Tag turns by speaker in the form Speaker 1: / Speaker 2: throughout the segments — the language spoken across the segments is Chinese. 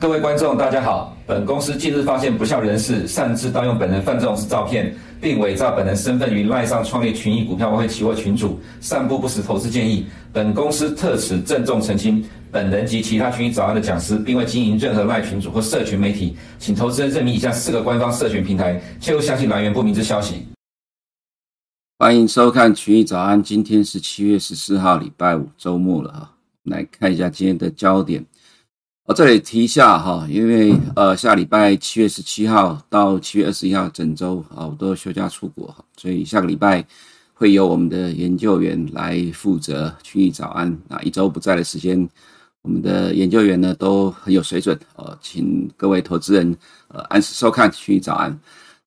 Speaker 1: 各位观众，大家好。本公司近日发现不肖人士擅自盗用本人范仲式照片，并伪造本人身份于赖上创立群益股票外汇期货群组，散布不实投资建议。本公司特此郑重澄清，本人及其他群益早安的讲师，并未经营任何赖群组或社群媒体，请投资人认明以下四个官方社群平台，切勿相信来源不明之消息。
Speaker 2: 欢迎收看群益早安，今天是七月十四号，礼拜五，周末了哈。来看一下今天的焦点。我这里提一下哈，因为呃下礼拜七月十七号到七月二十一号整周啊，我都休假出国，所以下个礼拜会由我们的研究员来负责区域早安啊，一周不在的时间，我们的研究员呢都很有水准呃，请各位投资人呃按时收看区域早安。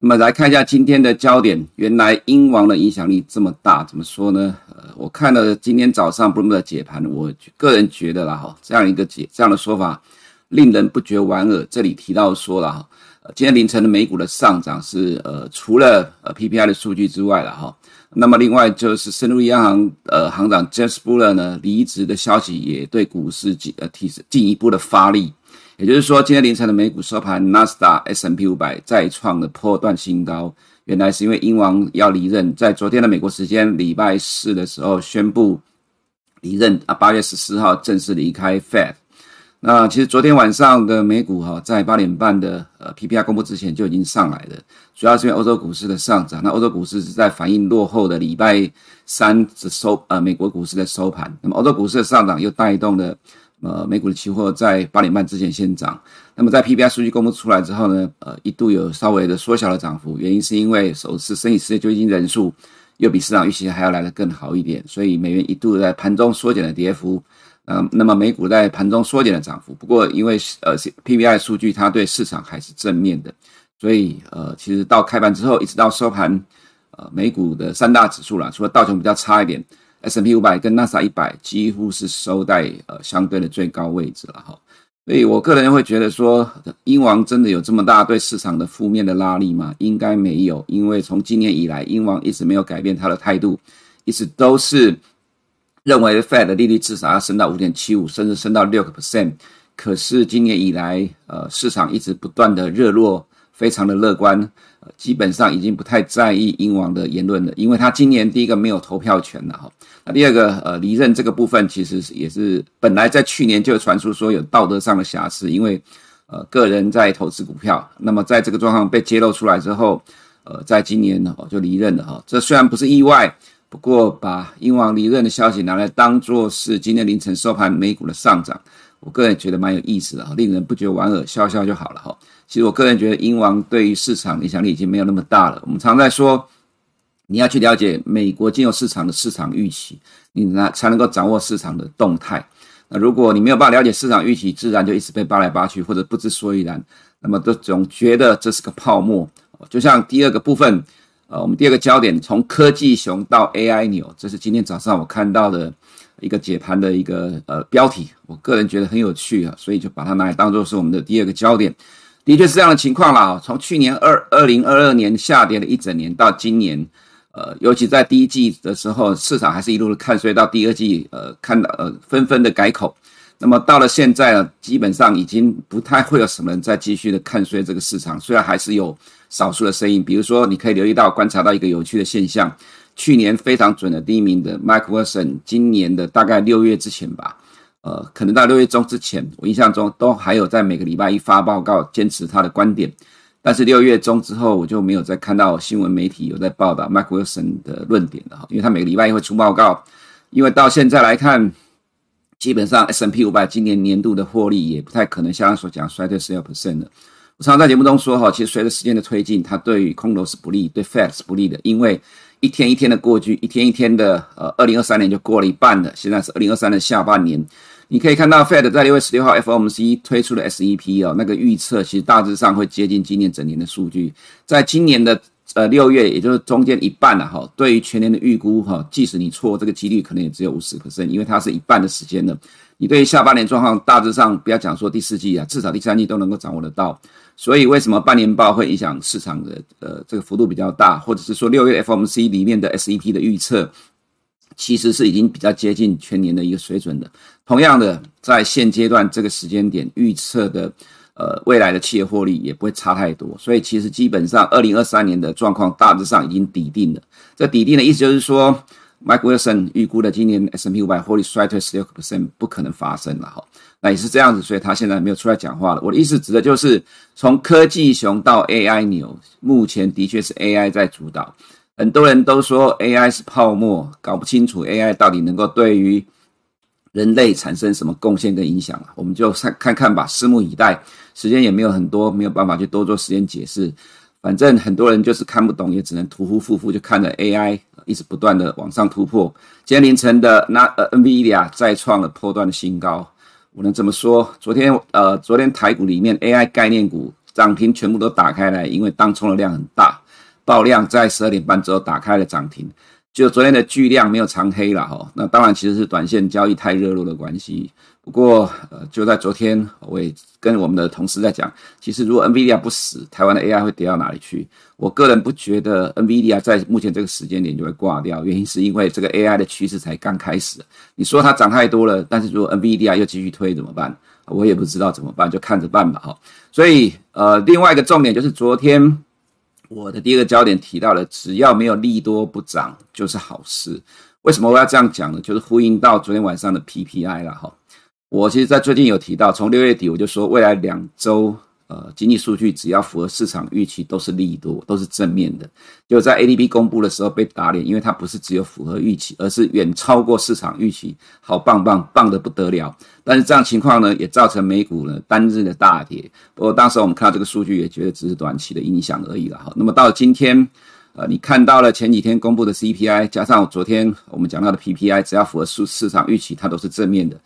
Speaker 2: 那么来看一下今天的焦点，原来英王的影响力这么大，怎么说呢？呃，我看了今天早上 Bloomberg 的解盘，我个人觉得啦哈，这样一个解这样的说法令人不觉莞尔。这里提到说了哈，今天凌晨的美股的上涨是呃除了呃 PPI 的数据之外了哈，那么另外就是圣路易央行呃行长 Jeff Buller 呢离职的消息也对股市进呃提进一步的发力。也就是说，今天凌晨的美股收盘，纳斯达 S&P 五百再创了破段新高。原来是因为英王要离任，在昨天的美国时间礼拜四的时候宣布离任啊，八月十四号正式离开 Fed。那其实昨天晚上的美股哈，在八点半的呃 PPI 公布之前就已经上来了，主要是因为欧洲股市的上涨。那欧洲股市是在反映落后的礼拜三的收呃美国股市的收盘，那么欧洲股市的上涨又带动了。呃，美股的期货在八点半之前先涨，那么在 PPI 数据公布出来之后呢，呃，一度有稍微的缩小了涨幅，原因是因为首次申请失业救济金人数又比市场预期还要来得更好一点，所以美元一度在盘中缩减了跌幅，呃，那么美股在盘中缩减了涨幅，不过因为呃 PPI 数据它对市场还是正面的，所以呃，其实到开盘之后一直到收盘，呃，美股的三大指数啦，除了道琼比较差一点。S&P 五百跟纳斯达一百几乎是收在呃相对的最高位置了哈，所以我个人会觉得说，英王真的有这么大对市场的负面的拉力吗？应该没有，因为从今年以来，英王一直没有改变他的态度，一直都是认为 Fed 的利率至少要升到五点七五，甚至升到六个 percent。可是今年以来，呃，市场一直不断的热络，非常的乐观。基本上已经不太在意英王的言论了，因为他今年第一个没有投票权了哈。那第二个，呃，离任这个部分其实也是本来在去年就传出说有道德上的瑕疵，因为呃个人在投资股票，那么在这个状况被揭露出来之后，呃，在今年呢就离任了哈。这虽然不是意外，不过把英王离任的消息拿来当做是今天凌晨收盘美股的上涨，我个人觉得蛮有意思的，令人不觉莞尔，笑笑就好了哈。其实我个人觉得，英王对于市场影响力已经没有那么大了。我们常在说，你要去了解美国金融市场的市场预期，你呢才能够掌握市场的动态。那如果你没有办法了解市场预期，自然就一直被扒来扒去，或者不知所以然。那么都总觉得这是个泡沫。就像第二个部分，呃，我们第二个焦点从科技熊到 AI 牛，这是今天早上我看到的一个解盘的一个呃标题。我个人觉得很有趣啊，所以就把它拿来当做是我们的第二个焦点。的确是这样的情况啦。从去年二二零二二年下跌了一整年到今年，呃，尤其在第一季的时候，市场还是一路的看衰，到第二季，呃，看到呃纷纷的改口。那么到了现在呢，基本上已经不太会有什么人再继续的看衰这个市场。虽然还是有少数的声音，比如说你可以留意到观察到一个有趣的现象：去年非常准的第一名的 Mike Wilson，今年的大概六月之前吧。呃，可能到六月中之前，我印象中都还有在每个礼拜一发报告，坚持他的观点。但是六月中之后，我就没有再看到新闻媒体有在报道 Mike Wilson 的论点了哈，因为他每个礼拜一会出报告。因为到现在来看，基本上 SNP 五百今年年度的获利也不太可能像他所讲衰退十二 percent 的。我常常在节目中说哈，其实随着时间的推进，它对于空头是不利，对 Fed 是不利的，因为一天一天的过去，一天一天的呃，二零二三年就过了一半了，现在是二零二三的下半年。你可以看到，Fed 在六月十六号 FOMC 推出的 SEP 哦，那个预测其实大致上会接近今年整年的数据。在今年的呃六月，也就是中间一半了哈。对于全年的预估哈，即使你错，这个几率可能也只有五十%，因为它是一半的时间了。你对于下半年状况大致上不要讲说第四季啊，至少第三季都能够掌握得到。所以为什么半年报会影响市场的呃这个幅度比较大，或者是说六月 FOMC 里面的 SEP 的预测，其实是已经比较接近全年的一个水准的。同样的，在现阶段这个时间点预测的呃未来的企业获利也不会差太多。所以其实基本上二零二三年的状况大致上已经底定了。这底定的意思就是说。Mike Wilson 预估的今年 S&P 500获利衰退十六个 percent 不可能发生了哈，那也是这样子，所以他现在没有出来讲话了。我的意思指的就是从科技熊到 AI 牛，目前的确是 AI 在主导。很多人都说 AI 是泡沫，搞不清楚 AI 到底能够对于人类产生什么贡献跟影响啊？我们就看看看吧，拭目以待。时间也没有很多，没有办法去多做时间解释。反正很多人就是看不懂，也只能徒呼负负，就看着 AI 一直不断的往上突破。今天凌晨的那呃 NVIDIA 再创了波段的新高，我能这么说？昨天呃昨天台股里面 AI 概念股涨停全部都打开来，因为当冲的量很大，爆量在十二点半之后打开了涨停。就昨天的巨量没有长黑了哈，那当然其实是短线交易太热络的关系。不过呃就在昨天，我也跟我们的同事在讲，其实如果 NVIDIA 不死，台湾的 AI 会跌到哪里去？我个人不觉得 NVIDIA 在目前这个时间点就会挂掉，原因是因为这个 AI 的趋势才刚开始。你说它涨太多了，但是如果 NVIDIA 又继续推怎么办？我也不知道怎么办，就看着办吧哈。所以呃另外一个重点就是昨天。我的第一个焦点提到了，只要没有利多不涨就是好事。为什么我要这样讲呢？就是呼应到昨天晚上的 PPI 了哈。我其实，在最近有提到，从六月底我就说，未来两周。呃，经济数据只要符合市场预期，都是利多，都是正面的。就在 ADP 公布的时候被打脸，因为它不是只有符合预期，而是远超过市场预期，好棒棒，棒得不得了。但是这样情况呢，也造成美股呢单日的大跌。不过当时我们看到这个数据，也觉得只是短期的影响而已了哈。那么到今天，呃，你看到了前几天公布的 CPI，加上昨天我们讲到的 PPI，只要符合市市场预期，它都是正面的。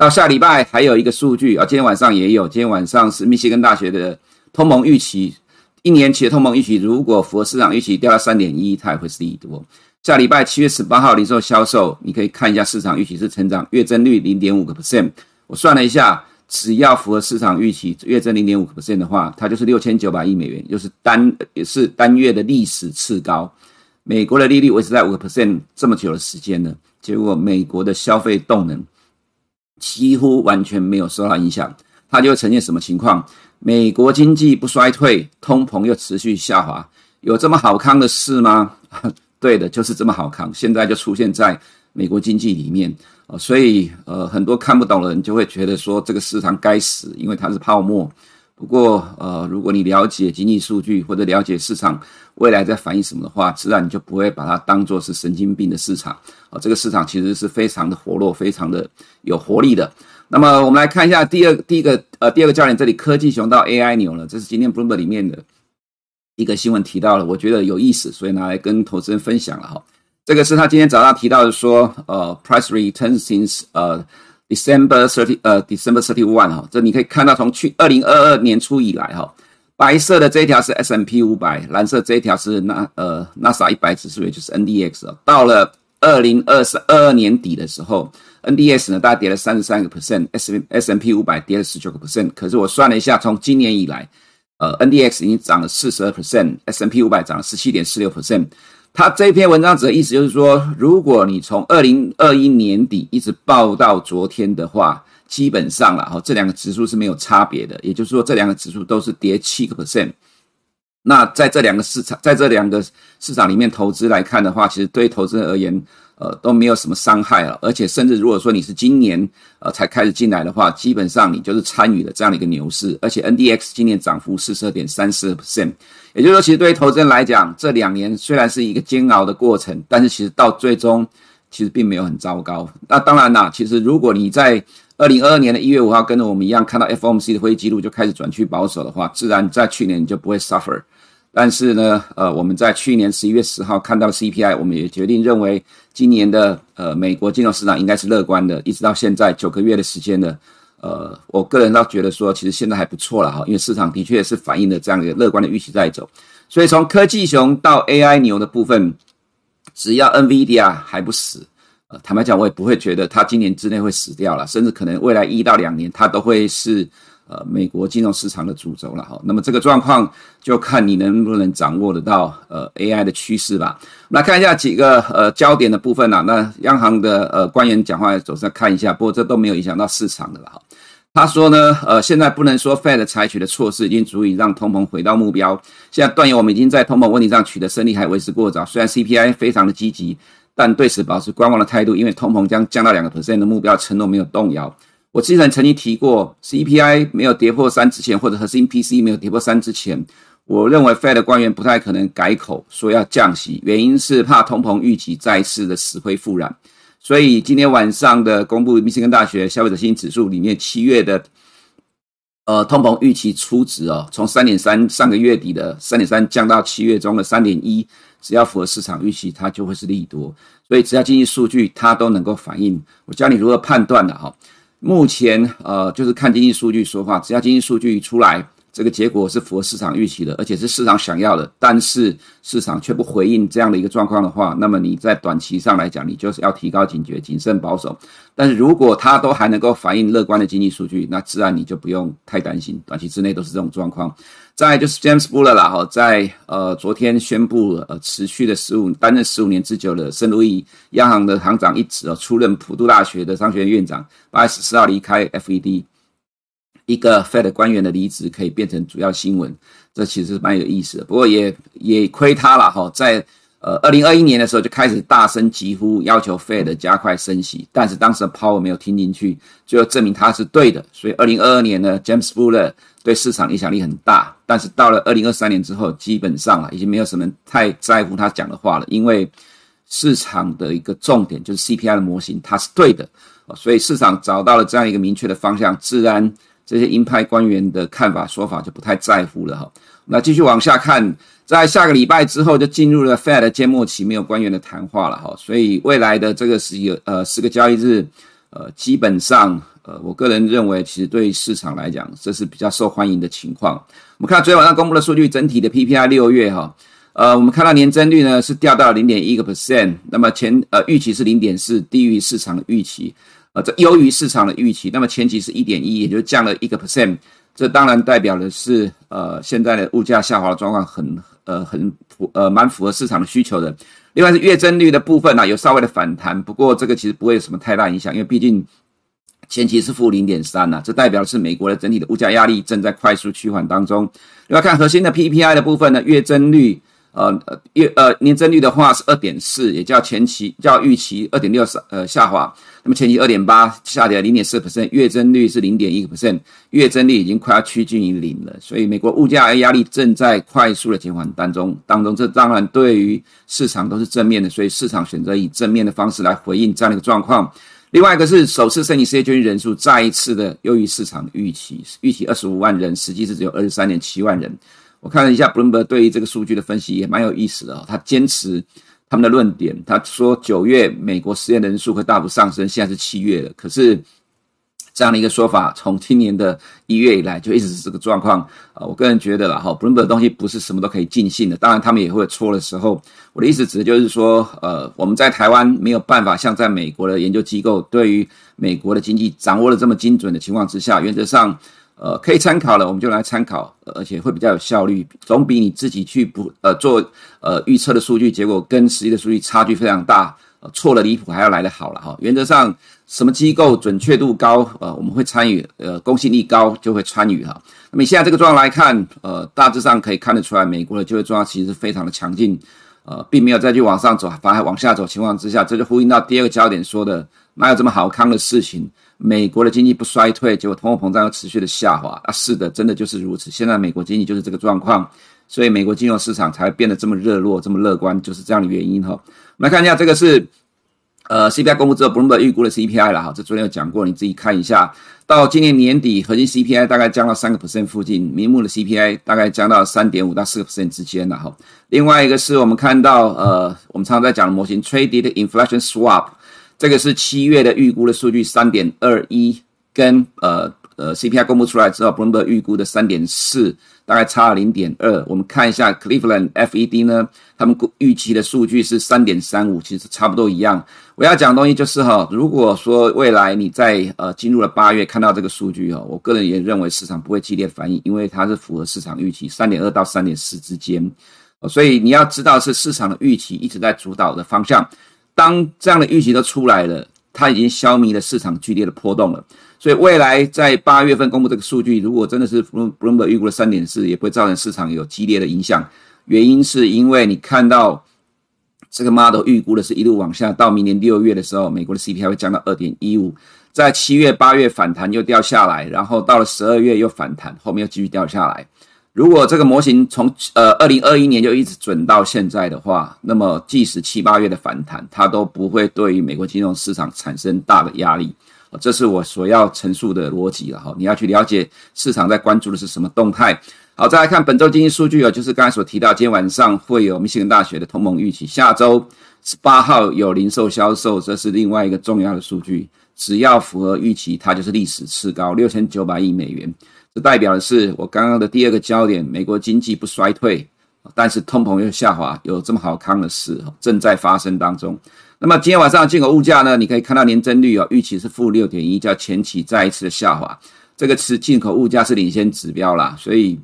Speaker 2: 到下礼拜还有一个数据啊，今天晚上也有。今天晚上是密歇根大学的通膨预期，一年期的通膨预期，如果符合市场预期，掉到三点一，它也会是利多。下礼拜七月十八号零售销售，你可以看一下市场预期是成长月增率零点五个 percent。我算了一下，只要符合市场预期，月增零点五个 percent 的话，它就是六千九百亿美元，就是单也是单月的历史次高。美国的利率维持在五个 percent 这么久的时间了，结果美国的消费动能。几乎完全没有受到影响，它就会呈现什么情况？美国经济不衰退，通膨又持续下滑，有这么好康的事吗？对的，就是这么好康。现在就出现在美国经济里面，所以呃，很多看不懂的人就会觉得说这个市场该死，因为它是泡沫。不过，呃，如果你了解经济数据或者了解市场未来在反映什么的话，自然你就不会把它当作是神经病的市场。啊，这个市场其实是非常的活络，非常的有活力的。那么，我们来看一下第二、第一个，呃，第二个焦点，这里科技熊到 AI 牛了，这是今天 Bloomberg 里面的一个新闻提到了，我觉得有意思，所以拿来跟投资人分享了哈。这个是他今天早上提到的说，呃，price returns since 呃。December thirty 呃，December thirty one 哈，这你可以看到从去二零二二年初以来哈，白色的这一条是 S M P 五百，蓝色这一条是纳呃纳斯达一百指数，也就是 NDX。到了二零二十二年底的时候，NDX 呢大概跌了三十三个 percent，S S M P 五百跌了十九个 percent。可是我算了一下，从今年以来，呃，NDX 已经涨了四十二 percent，S M P 五百涨了十七点四六 percent。他这篇文章指的意思就是说，如果你从二零二一年底一直报到昨天的话，基本上了哈，这两个指数是没有差别的，也就是说，这两个指数都是跌七个 percent。那在这两个市场，在这两个市场里面投资来看的话，其实对投资人而言，呃，都没有什么伤害了。而且，甚至如果说你是今年呃才开始进来的话，基本上你就是参与了这样的一个牛市。而且，NDX 今年涨幅四十二点三四 percent，也就是说，其实对于投资人来讲，这两年虽然是一个煎熬的过程，但是其实到最终其实并没有很糟糕。那当然啦，其实如果你在二零二二年的一月五号跟着我们一样看到 FOMC 的会议记录就开始转趋保守的话，自然在去年你就不会 suffer。但是呢，呃，我们在去年十一月十号看到 CPI，我们也决定认为今年的呃美国金融市场应该是乐观的，一直到现在九个月的时间呢，呃，我个人倒觉得说，其实现在还不错了哈，因为市场的确是反映了这样一个乐观的预期在走，所以从科技熊到 AI 牛的部分，只要 NVIDIA 还不死，呃，坦白讲，我也不会觉得它今年之内会死掉了，甚至可能未来一到两年它都会是。呃，美国金融市场的主轴了哈，那么这个状况就看你能不能掌握得到呃 AI 的趋势吧。来看一下几个呃焦点的部分啊，那央行的呃官员讲话总是要看一下，不过这都没有影响到市场的了哈。他说呢，呃，现在不能说 Fed 采取的措施已经足以让通膨回到目标，现在断言我们已经在通膨问题上取得胜利还为时过早。虽然 CPI 非常的积极，但对此保持观望的态度，因为通膨将降到两个 percent 的目标承诺没有动摇。我之前曾经提过，CPI 没有跌破三之前，或者核心 P C 没有跌破三之前，我认为 Fed 官员不太可能改口说要降息，原因是怕通膨预期再次的死灰复燃。所以今天晚上的公布，密歇根大学消费者信心指数里面七月的呃通膨预期初值哦，从三点三上个月底的三点三降到七月中的三点一，只要符合市场预期，它就会是利多。所以只要经济数据它都能够反映，我教你如何判断的哈。目前，呃，就是看经济数据说话。只要经济数据一出来，这个结果是符合市场预期的，而且是市场想要的，但是市场却不回应这样的一个状况的话，那么你在短期上来讲，你就是要提高警觉，谨慎保守。但是如果它都还能够反映乐观的经济数据，那自然你就不用太担心，短期之内都是这种状况。再就是 James Buller 啦，哈，在呃昨天宣布呃持续的十五担任十五年之久的圣路易央行的行长一职哦，出任普渡大学的商学院院长，八月十四号离开 FED，一个 Fed 官员的离职可以变成主要新闻，这其实是蛮有意思的。不过也也亏他了哈，在。呃，二零二一年的时候就开始大声疾呼，要求 Fed 加快升息，但是当时的 Power 没有听进去，最后证明他是对的。所以二零二二年呢，James Buller 对市场影响力很大，但是到了二零二三年之后，基本上啊，已经没有什么太在乎他讲的话了，因为市场的一个重点就是 CPI 的模型，它是对的，所以市场找到了这样一个明确的方向，自然这些鹰派官员的看法说法就不太在乎了哈。那继续往下看。在下个礼拜之后，就进入了 Fed 缄默期，没有官员的谈话了哈，所以未来的这个十个呃十个交易日，呃，基本上呃，我个人认为，其实对市场来讲，这是比较受欢迎的情况。我们看到昨天晚上公布的数据，整体的 PPI 六月哈，呃，我们看到年增率呢是掉到零点一个 percent，那么前呃预期是零点四，低于市场的预期，呃，这优于市场的预期，那么前期是一点一，也就降了一个 percent，这当然代表的是呃现在的物价下滑的状况很。呃，很符呃，蛮符合市场的需求的。另外是月增率的部分呢、啊，有稍微的反弹，不过这个其实不会有什么太大影响，因为毕竟前期是负零点三呐，这代表的是美国的整体的物价压力正在快速趋缓当中。另外看核心的 PPI 的部分呢，月增率。呃呃月呃年增率的话是二点四，也较前期较预期二点六呃下滑。那么前期二点八下跌零点四 percent，月增率是零点一个 percent，月增率已经快要趋近于零了。所以美国物价压力正在快速的减缓当中当中，这当然对于市场都是正面的，所以市场选择以正面的方式来回应这样的一个状况。另外一个是首次申请失业救济人数再一次的优于市场的预期，预期二十五万人，实际是只有二十三点七万人。我看了一下 Bloomberg 对于这个数据的分析也蛮有意思的哦，他坚持他们的论点，他说九月美国失业人数会大幅上升，现在是七月了，可是这样的一个说法从今年的一月以来就一直是这个状况啊。我个人觉得啦哈布林伯的东西不是什么都可以尽信的，当然他们也会有错的时候。我的意思指的就是说，呃，我们在台湾没有办法像在美国的研究机构对于美国的经济掌握的这么精准的情况之下，原则上。呃，可以参考了，我们就来参考，而且会比较有效率，总比你自己去不呃做呃预测的数据，结果跟实际的数据差距非常大，呃，错了离谱还要来得好了哈。原则上，什么机构准确度高，呃，我们会参与，呃，公信力高就会参与哈。那么现在这个状况来看，呃，大致上可以看得出来，美国的就业状况其实是非常的强劲，呃，并没有再去往上走，反而往下走情况之下，这就呼应到第二个焦点说的，哪有这么好康的事情？美国的经济不衰退，结果通货膨胀又持续的下滑啊！是的，真的就是如此。现在美国经济就是这个状况，所以美国金融市场才会变得这么热络、这么乐观，就是这样的原因哈。我们来看一下，这个是呃 CPI 公布之后，Bloomberg 预估的 CPI 了哈。这昨天有讲过，你自己看一下。到今年年底，核心 CPI 大概降到三个 percent 附近，明目的 CPI 大概降到三点五到四个 percent 之间了哈。另外一个是我们看到呃，我们常常在讲的模型 Traded Inflation Swap。这个是七月的预估的数据，三点二一，跟呃呃 CPI 公布出来之后，Bloomberg 预估的三点四，大概差了零点二。我们看一下 Cleveland FED 呢，他们预期的数据是三点三五，其实差不多一样。我要讲的东西就是哈，如果说未来你在呃进入了八月看到这个数据哈，我个人也认为市场不会激烈反应，因为它是符合市场预期三点二到三点四之间。所以你要知道是市场的预期一直在主导的方向。当这样的预期都出来了，它已经消弭了市场剧烈的波动了。所以未来在八月份公布这个数据，如果真的是 Bloomberg 预估的三点四，也不会造成市场有激烈的影响。原因是因为你看到这个 model 预估的是一路往下，到明年六月的时候，美国的 CPI 会降到二点一五，在七月、八月反弹又掉下来，然后到了十二月又反弹，后面又继续掉下来。如果这个模型从呃二零二一年就一直准到现在的话，那么即使七八月的反弹，它都不会对于美国金融市场产生大的压力。这是我所要陈述的逻辑了哈。你要去了解市场在关注的是什么动态。好，再来看本周经济数据啊，就是刚才所提到，今天晚上会有密西根大学的通膨预期，下周十八号有零售销售，这是另外一个重要的数据。只要符合预期，它就是历史次高，六千九百亿美元。这代表的是我刚刚的第二个焦点：美国经济不衰退，但是通膨又下滑，有这么好康的事正在发生当中。那么今天晚上进口物价呢？你可以看到年增率哦，预期是负六点一，叫前期再一次的下滑。这个是进口物价是领先指标啦，所以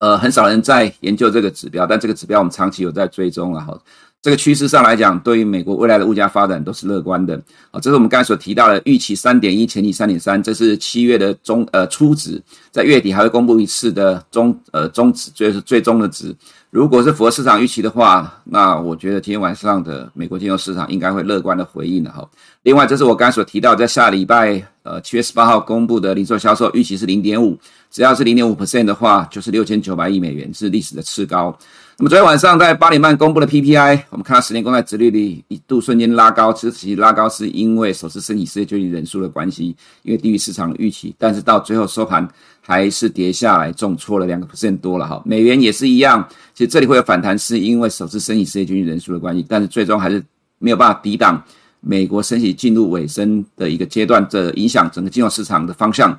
Speaker 2: 呃很少人在研究这个指标，但这个指标我们长期有在追踪了哈。这个趋势上来讲，对于美国未来的物价发展都是乐观的啊。这是我们刚才所提到的预期三点一，前期三点三，这是七月的中呃初值，在月底还会公布一次的中呃中值，就是最终的值。如果是符合市场预期的话，那我觉得今天晚上的美国金融市场应该会乐观的回应的哈。另外，这是我刚才所提到，在下礼拜呃七月十八号公布的零售销售预期是零点五，只要是零点五 percent 的话，就是六千九百亿美元，是历史的次高。那么昨天晚上在八点半公布的 PPI，我们看到十年公债殖利率一度瞬间拉高，其实拉高是因为首次申请失业救济人数的关系，因为低于市场的预期，但是到最后收盘还是跌下来，重挫了两个 percent 多了哈。美元也是一样，其实这里会有反弹，是因为首次申请失业救济人数的关系，但是最终还是没有办法抵挡美国升息进入尾声的一个阶段，这影响整个金融市场的方向。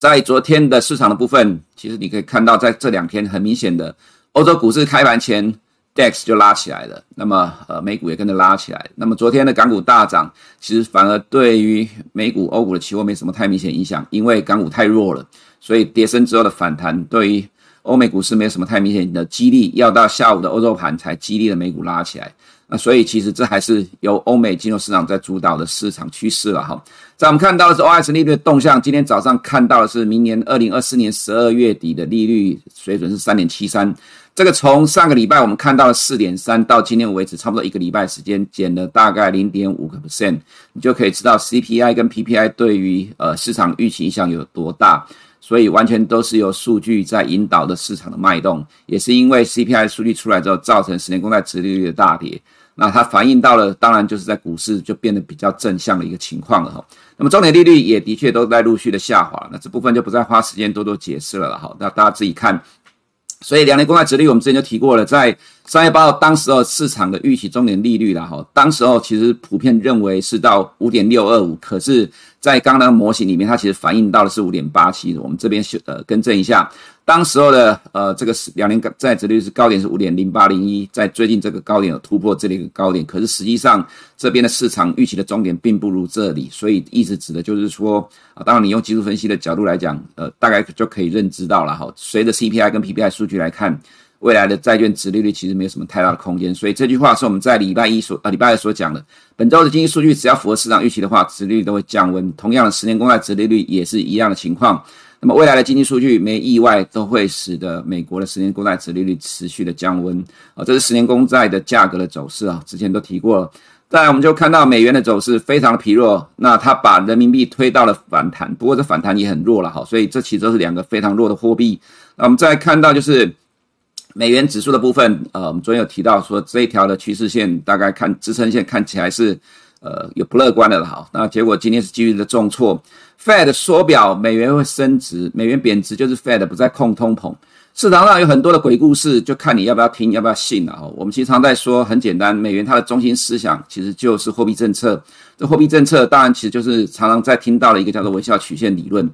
Speaker 2: 在昨天的市场的部分，其实你可以看到，在这两天很明显的。欧洲股市开盘前，DAX 就拉起来了，那么呃美股也跟着拉起来。那么昨天的港股大涨，其实反而对于美股、欧股的期货没什么太明显影响，因为港股太弱了，所以跌升之后的反弹对于欧美股市没有什么太明显的激励，要到下午的欧洲盘才激励了美股拉起来。那所以其实这还是由欧美金融市场在主导的市场趋势了哈。在我们看到的是 OIS 利率的动向，今天早上看到的是明年二零二四年十二月底的利率水准是三点七三。这个从上个礼拜我们看到了四点三，到今天为止差不多一个礼拜时间，减了大概零点五个 percent，你就可以知道 CPI 跟 PPI 对于呃市场预期影响有多大。所以完全都是由数据在引导的市场的脉动，也是因为 CPI 数据出来之后，造成十年公债殖利率的大跌。那它反映到了，当然就是在股市就变得比较正向的一个情况了哈。那么中年利率也的确都在陆续的下滑，那这部分就不再花时间多多解释了了哈。那大家自己看。所以两年公债殖利率我们之前就提过了，在三月八号当时候市场的预期中年利率了哈，当时候其实普遍认为是到五点六二五，可是，在刚刚模型里面，它其实反映到的是五点八七，我们这边修呃更正一下。当时候的呃这个是两年债值率是高点是五点零八零一，在最近这个高点有突破这里一个高点，可是实际上这边的市场预期的终点并不如这里，所以意思指的就是说啊，当然你用技术分析的角度来讲，呃，大概就可以认知到了哈。随着 CPI 跟 PPI 数据来看，未来的债券殖利率其实没有什么太大的空间，所以这句话是我们在礼拜一所呃礼拜二所讲的。本周的经济数据只要符合市场预期的话，殖利率都会降温。同样的，十年公债殖利率也是一样的情况。那么未来的经济数据没意外都会使得美国的十年公债殖利率持续的降温啊，这是十年公债的价格的走势啊，之前都提过了。再来我们就看到美元的走势非常的疲弱，那它把人民币推到了反弹，不过这反弹也很弱了哈，所以这其实是两个非常弱的货币。那我们再看到就是美元指数的部分，呃，我们昨天有提到说这一条的趋势线大概看支撑线看起来是。呃，有不乐观的了哈，那结果今天是继续的重挫。Fed 缩表，美元会升值，美元贬值就是 Fed 不再控通膨。市场上有很多的鬼故事，就看你要不要听，要不要信了哈。我们经常在说，很简单，美元它的中心思想其实就是货币政策。这货币政策当然其实就是常常在听到的一个叫做微笑曲线理论。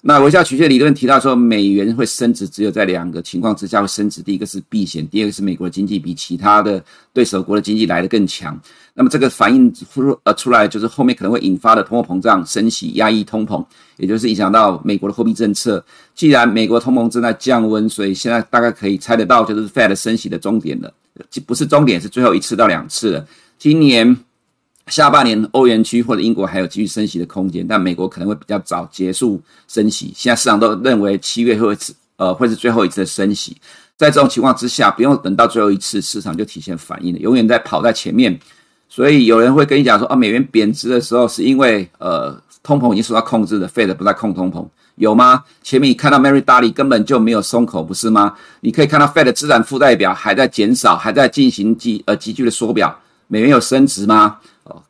Speaker 2: 那微笑曲线理论提到说，美元会升值，只有在两个情况之下会升值。第一个是避险，第二个是美国的经济比其他的对手国的经济来得更强。那么这个反应出呃出来，就是后面可能会引发的通货膨胀、升息、压抑通膨，也就是影响到美国的货币政策。既然美国通膨正在降温，所以现在大概可以猜得到，就是 Fed 升息的终点了，不是终点，是最后一次到两次了。今年。下半年，欧元区或者英国还有继续升息的空间，但美国可能会比较早结束升息。现在市场都认为七月会是呃会是最后一次的升息。在这种情况之下，不用等到最后一次，市场就提前反应了，永远在跑在前面。所以有人会跟你讲说，啊，美元贬值的时候是因为呃通膨已经受到控制了，Fed 不再控通膨，有吗？前面你看到 Mary Daly 根本就没有松口，不是吗？你可以看到 Fed 资产负债表还在减少，还在进行急呃急剧的缩表，美元有升值吗？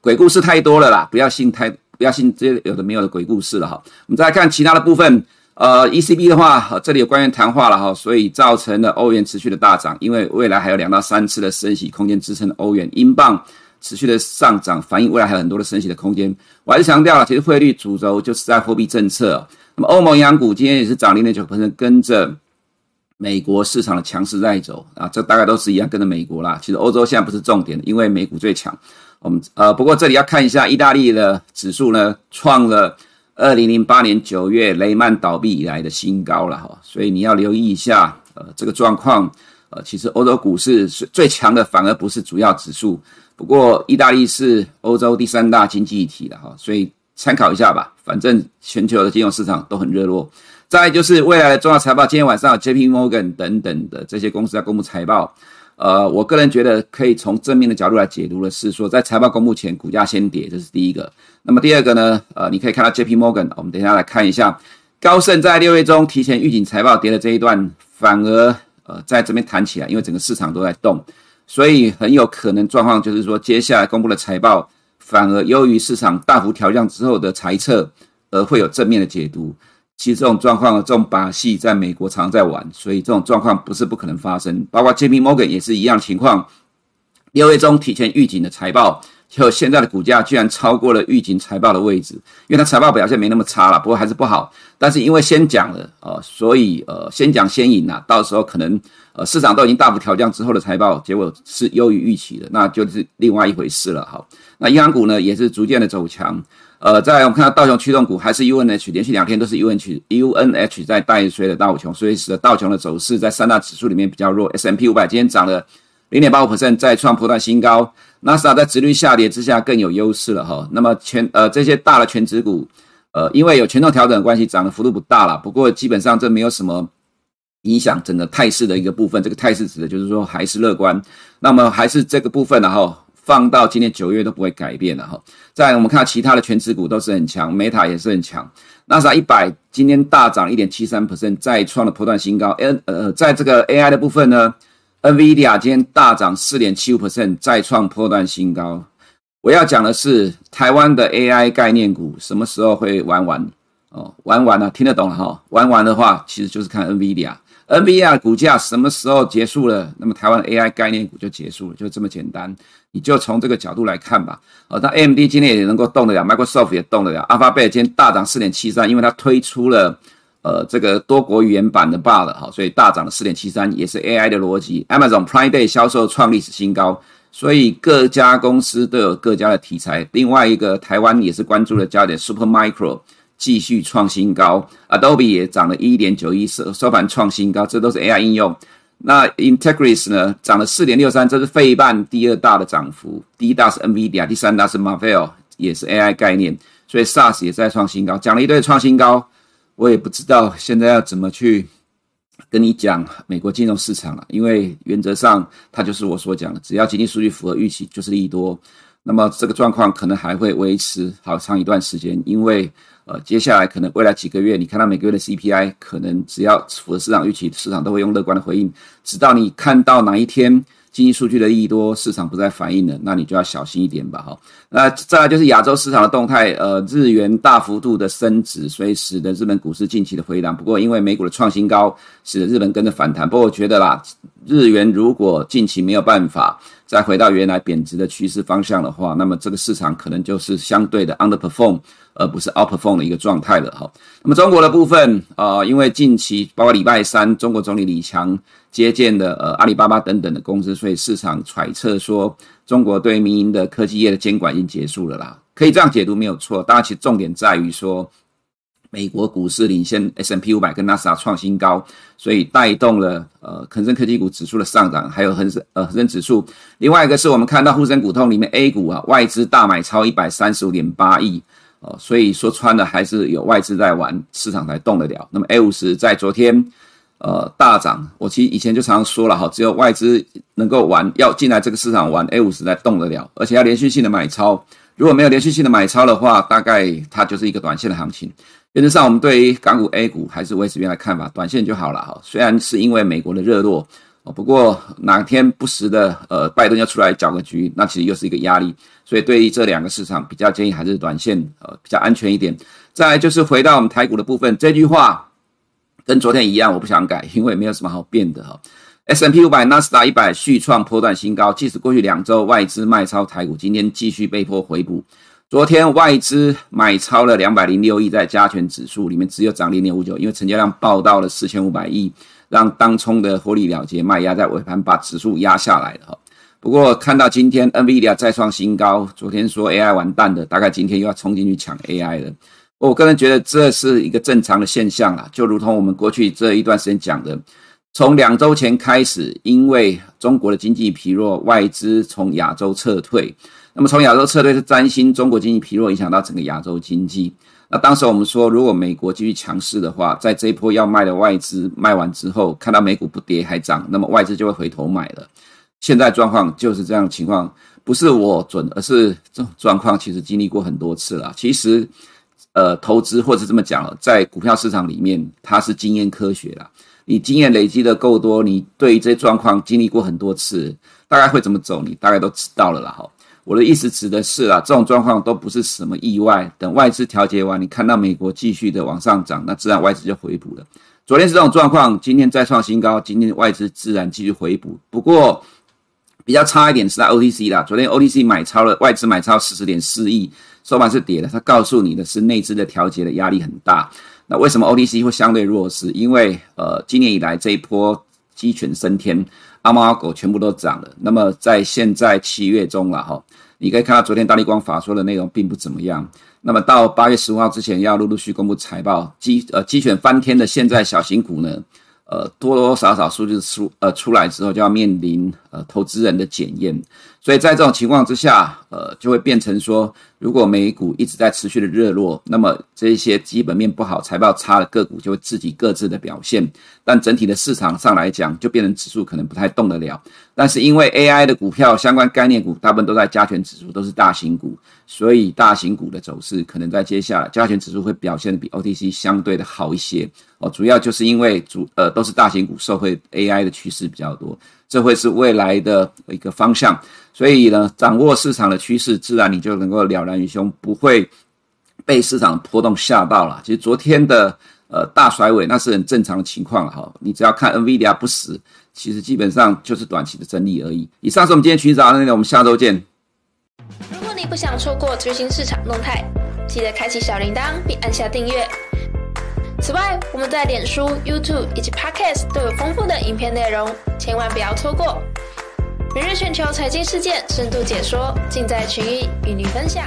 Speaker 2: 鬼故事太多了啦，不要信太，不要信这些有的没有的鬼故事了哈。我们再来看其他的部分，呃，ECB 的话，这里有官员谈话了哈，所以造成了欧元持续的大涨，因为未来还有两到三次的升息空间支撑欧元，英镑持续的上涨，反映未来还有很多的升息的空间。我还是强调了，其实汇率主轴就是在货币政策。那么欧盟央行股今天也是涨零点九百分，跟着美国市场的强势在走啊，这大概都是一样跟着美国啦。其实欧洲现在不是重点，因为美股最强。我们呃，不过这里要看一下意大利的指数呢，创了二零零八年九月雷曼倒闭以来的新高了哈，所以你要留意一下呃这个状况。呃，其实欧洲股市是最强的，反而不是主要指数。不过意大利是欧洲第三大经济体了哈，所以参考一下吧。反正全球的金融市场都很热络。再就是未来的重要财报，今天晚上有 JP Morgan 等等的这些公司要公布财报。呃，我个人觉得可以从正面的角度来解读的是说，在财报公布前，股价先跌，这是第一个。那么第二个呢？呃，你可以看到 J P Morgan，我们等一下来看一下，高盛在六月中提前预警财报跌的这一段，反而呃在这边弹起来，因为整个市场都在动，所以很有可能状况就是说，接下来公布的财报反而优于市场大幅调降之后的猜测，而会有正面的解读。其实这种状况，这种把戏在美国常在玩，所以这种状况不是不可能发生。包括 JP Morgan 也是一样的情况，六月中提前预警的财报，就现在的股价居然超过了预警财报的位置，因为它财报表现没那么差了，不过还是不好。但是因为先讲了，呃，所以呃先讲先赢呐，到时候可能呃市场都已经大幅调降之后的财报结果是优于预期的，那就是另外一回事了。好，那银行股呢也是逐渐的走强。呃，在我们看到道琼驱动股还是 UNH，连续两天都是 UNH UNH 在带衰的道琼，所以使得道琼的走势在三大指数里面比较弱。S&P 五百今天涨了零点八五 percent，再创波段新高。纳斯达在殖率下跌之下更有优势了哈。那么全呃这些大的权值股，呃因为有权重调整的关系，涨的幅度不大了。不过基本上这没有什么影响整个态势的一个部分。这个态势指的就是说还是乐观。那么还是这个部分然后。放到今年九月都不会改变了哈。再我们看到其他的权值股都是很强，Meta 也是很强。纳斯达一百今天大涨一点七三 percent，再创了波段新高。N 呃，在这个 AI 的部分呢，NVIDIA 今天大涨四点七五 percent，再创波段新高。我要讲的是台湾的 AI 概念股什么时候会玩完哦？玩完了，听得懂了哈？玩完的话，其实就是看 NVIDIA。NVIDIA 股价什么时候结束了，那么台湾 AI 概念股就结束了，就这么简单。你就从这个角度来看吧。呃，那 AMD 今天也能够动得了，Microsoft 也动得了，Alphabet 今天大涨四点七三，因为它推出了呃这个多国语言版的 Bard 哈，所以大涨了四点七三，也是 AI 的逻辑。Amazon Prime Day 销售创历史新高，所以各家公司都有各家的题材。另外一个台湾也是关注的焦点，Supermicro。继续创新高，Adobe 也涨了一点九一，收收盘创新高，这都是 AI 应用。那 Integris 呢，涨了四点六三，这是费半第二大的涨幅，第一大是 NVIDIA，第三大是 Marvell，也是 AI 概念，所以 SaaS 也在创新高，讲了一堆创新高，我也不知道现在要怎么去跟你讲美国金融市场了，因为原则上它就是我所讲的，只要经济数据符合预期就是利多，那么这个状况可能还会维持好长一段时间，因为。呃，接下来可能未来几个月，你看到每个月的 CPI，可能只要符合市场预期，市场都会用乐观的回应。直到你看到哪一天经济数据的利多，市场不再反应了，那你就要小心一点吧，哈。那再来就是亚洲市场的动态，呃，日元大幅度的升值，所以使得日本股市近期的回档。不过因为美股的创新高，使得日本跟着反弹。不过我觉得啦，日元如果近期没有办法再回到原来贬值的趋势方向的话，那么这个市场可能就是相对的 underperform。而不是 outperform 的一个状态了哈。那么中国的部分，呃，因为近期包括礼拜三，中国总理李强接见的呃阿里巴巴等等的公司，所以市场揣测说，中国对民营的科技业的监管已经结束了啦。可以这样解读没有错。当然，其实重点在于说，美国股市领先 S&P 500跟纳斯达创新高，所以带动了呃恒生科技股指数的上涨，还有恒生呃恒生指数。另外一个是我们看到沪深股通里面 A 股啊，外资大买超一百三十五点八亿。哦，所以说穿了还是有外资在玩，市场才动得了。那么 A 五十在昨天，呃大涨。我其实以前就常常说了哈，只有外资能够玩，要进来这个市场玩，A 五十才动得了，而且要连续性的买超。如果没有连续性的买超的话，大概它就是一个短线的行情。原则上，我们对于港股 A 股还是维持原来看法，短线就好了哈。虽然是因为美国的热络。不过哪天不时的，呃，拜登要出来搅个局，那其实又是一个压力。所以对于这两个市场，比较建议还是短线，呃，比较安全一点。再就是回到我们台股的部分，这句话跟昨天一样，我不想改，因为没有什么好变的哈。S&P 500、纳斯达一百续创波段新高，即使过去两周外资卖超台股，今天继续被迫回补。昨天外资买超了两百零六亿，在加权指数里面只有涨零点五九，因为成交量爆到了四千五百亿。让当冲的获利了结卖压在尾盘把指数压下来了哈。不过看到今天 NVIDIA 再创新高，昨天说 AI 完蛋的，大概今天又要冲进去抢 AI 了。我个人觉得这是一个正常的现象啦，就如同我们过去这一段时间讲的，从两周前开始，因为中国的经济疲弱，外资从亚洲撤退。那么从亚洲撤退是担心中国经济疲弱影响到整个亚洲经济。那当时我们说，如果美国继续强势的话，在这一波要卖的外资卖完之后，看到美股不跌还涨，那么外资就会回头买了。现在状况就是这样的情况，不是我准，而是这种状况其实经历过很多次了。其实，呃，投资或者这么讲，在股票市场里面，它是经验科学啦。你经验累积的够多，你对于这些状况经历过很多次，大概会怎么走，你大概都知道了啦。哈。我的意思指的是啊，这种状况都不是什么意外。等外资调节完，你看到美国继续的往上涨，那自然外资就回补了。昨天是这种状况，今天再创新高，今天外资自然继续回补。不过比较差一点是在 OTC 啦，昨天 OTC 买超了，外资买超四十点四亿，收盘是跌的。它告诉你的是内资的调节的压力很大。那为什么 OTC 会相对弱势？因为呃，今年以来这一波鸡犬升天。阿猫阿狗全部都涨了。那么在现在七月中了哈，你可以看到昨天大立光法说的内容并不怎么样。那么到八月十五号之前要陆陆续续公布财报，鸡呃鸡犬翻天的现在小型股呢，呃多多少少数据出呃出来之后就要面临投资人的检验。所以在这种情况之下，呃，就会变成说，如果美股一直在持续的热络，那么这些基本面不好、财报差的个股就会自己各自的表现。但整体的市场上来讲，就变成指数可能不太动得了。但是因为 AI 的股票相关概念股大部分都在加权指数，都是大型股，所以大型股的走势可能在接下来加权指数会表现的比 OTC 相对的好一些。哦，主要就是因为主呃都是大型股受惠 AI 的趋势比较多。这会是未来的一个方向，所以呢，掌握市场的趋势，自然你就能够了然于胸，不会被市场波动吓到了。其实昨天的呃大甩尾，那是很正常的情况哈。你只要看 NVIDIA 不死，其实基本上就是短期的整理而已。以上是我们今天群益早安的内容，我们下周见。
Speaker 3: 如果你不想错过最新市场动态，记得开启小铃铛并按下订阅。此外，我们在脸书、YouTube 以及 Podcast 都有丰富的影片内容，千万不要错过。每日全球财经事件深度解说，尽在群益与您分享。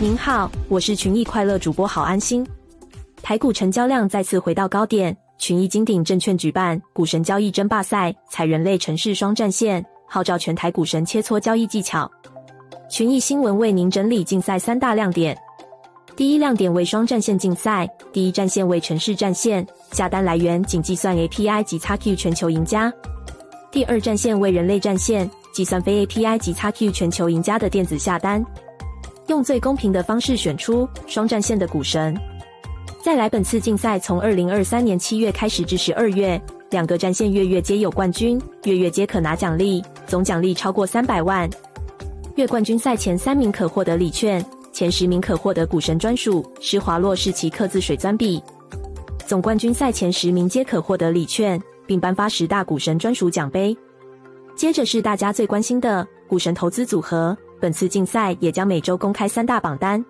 Speaker 4: 您好，我是群益快乐主播郝安心。台股成交量再次回到高点，群益金鼎证券举办股神交易争霸赛，采人类城市双战线，号召全台股神切磋交易技巧。群益新闻为您整理竞赛三大亮点：第一亮点为双战线竞赛，第一战线为城市战线，下单来源仅计算 API 及 XQ 全球赢家；第二战线为人类战线，计算非 API 及 XQ 全球赢家的电子下单，用最公平的方式选出双战线的股神。再来，本次竞赛从二零二三年七月开始至十二月，两个战线月月皆有冠军，月月皆可拿奖励，总奖励超过三百万。月冠军赛前三名可获得礼券，前十名可获得股神专属施华洛世奇刻字水钻笔。总冠军赛前十名皆可获得礼券，并颁发十大股神专属奖杯。接着是大家最关心的股神投资组合，本次竞赛也将每周公开三大榜单。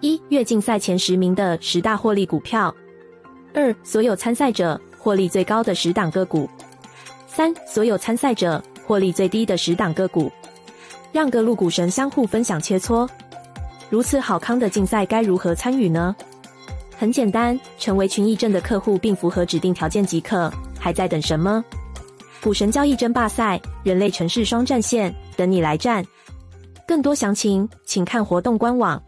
Speaker 4: 一、月竞赛前十名的十大获利股票；二、所有参赛者获利最高的十档个股；三、所有参赛者获利最低的十档个股。让各路股神相互分享切磋。如此好康的竞赛该如何参与呢？很简单，成为群益证的客户并符合指定条件即可。还在等什么？股神交易争霸赛，人类城市双战线，等你来战。更多详情，请看活动官网。